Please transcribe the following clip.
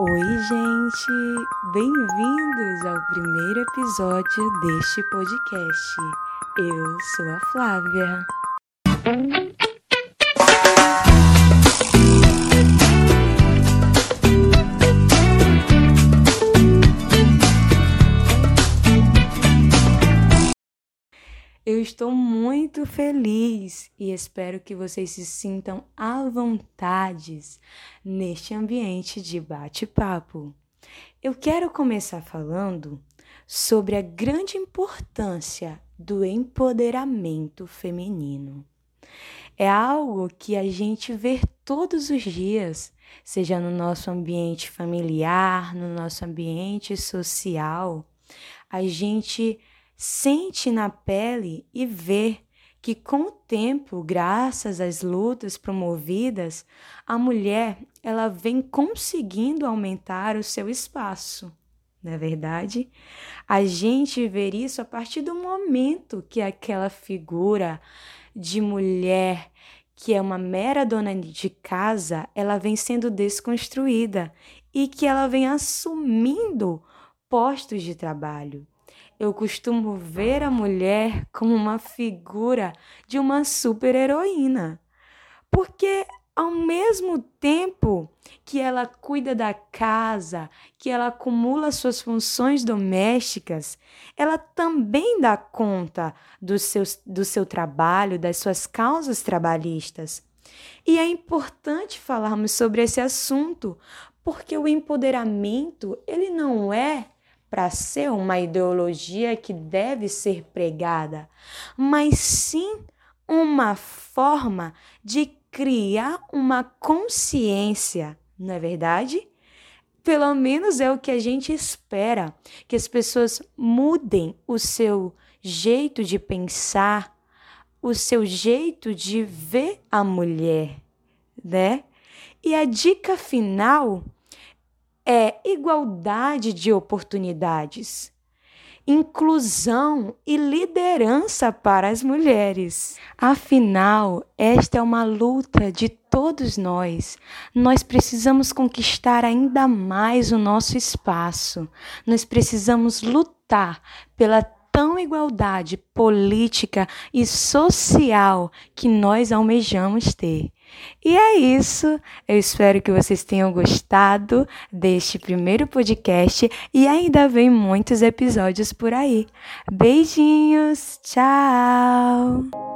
Oi, gente! Bem-vindos ao primeiro episódio deste podcast. Eu sou a Flávia. Eu estou muito feliz e espero que vocês se sintam à vontade neste ambiente de bate-papo. Eu quero começar falando sobre a grande importância do empoderamento feminino. É algo que a gente vê todos os dias, seja no nosso ambiente familiar, no nosso ambiente social. A gente sente na pele e vê que com o tempo, graças às lutas promovidas, a mulher ela vem conseguindo aumentar o seu espaço. Não é verdade? A gente vê isso a partir do momento que aquela figura de mulher que é uma mera dona de casa, ela vem sendo desconstruída e que ela vem assumindo postos de trabalho eu costumo ver a mulher como uma figura de uma super-heroína. Porque ao mesmo tempo que ela cuida da casa, que ela acumula suas funções domésticas, ela também dá conta do seu, do seu trabalho, das suas causas trabalhistas. E é importante falarmos sobre esse assunto, porque o empoderamento, ele não é para ser uma ideologia que deve ser pregada, mas sim uma forma de criar uma consciência, não é verdade? Pelo menos é o que a gente espera, que as pessoas mudem o seu jeito de pensar, o seu jeito de ver a mulher, né? E a dica final é igualdade de oportunidades, inclusão e liderança para as mulheres. Afinal, esta é uma luta de todos nós. Nós precisamos conquistar ainda mais o nosso espaço. Nós precisamos lutar pela tão igualdade política e social que nós almejamos ter. E é isso. Eu espero que vocês tenham gostado deste primeiro podcast e ainda vem muitos episódios por aí. Beijinhos. Tchau.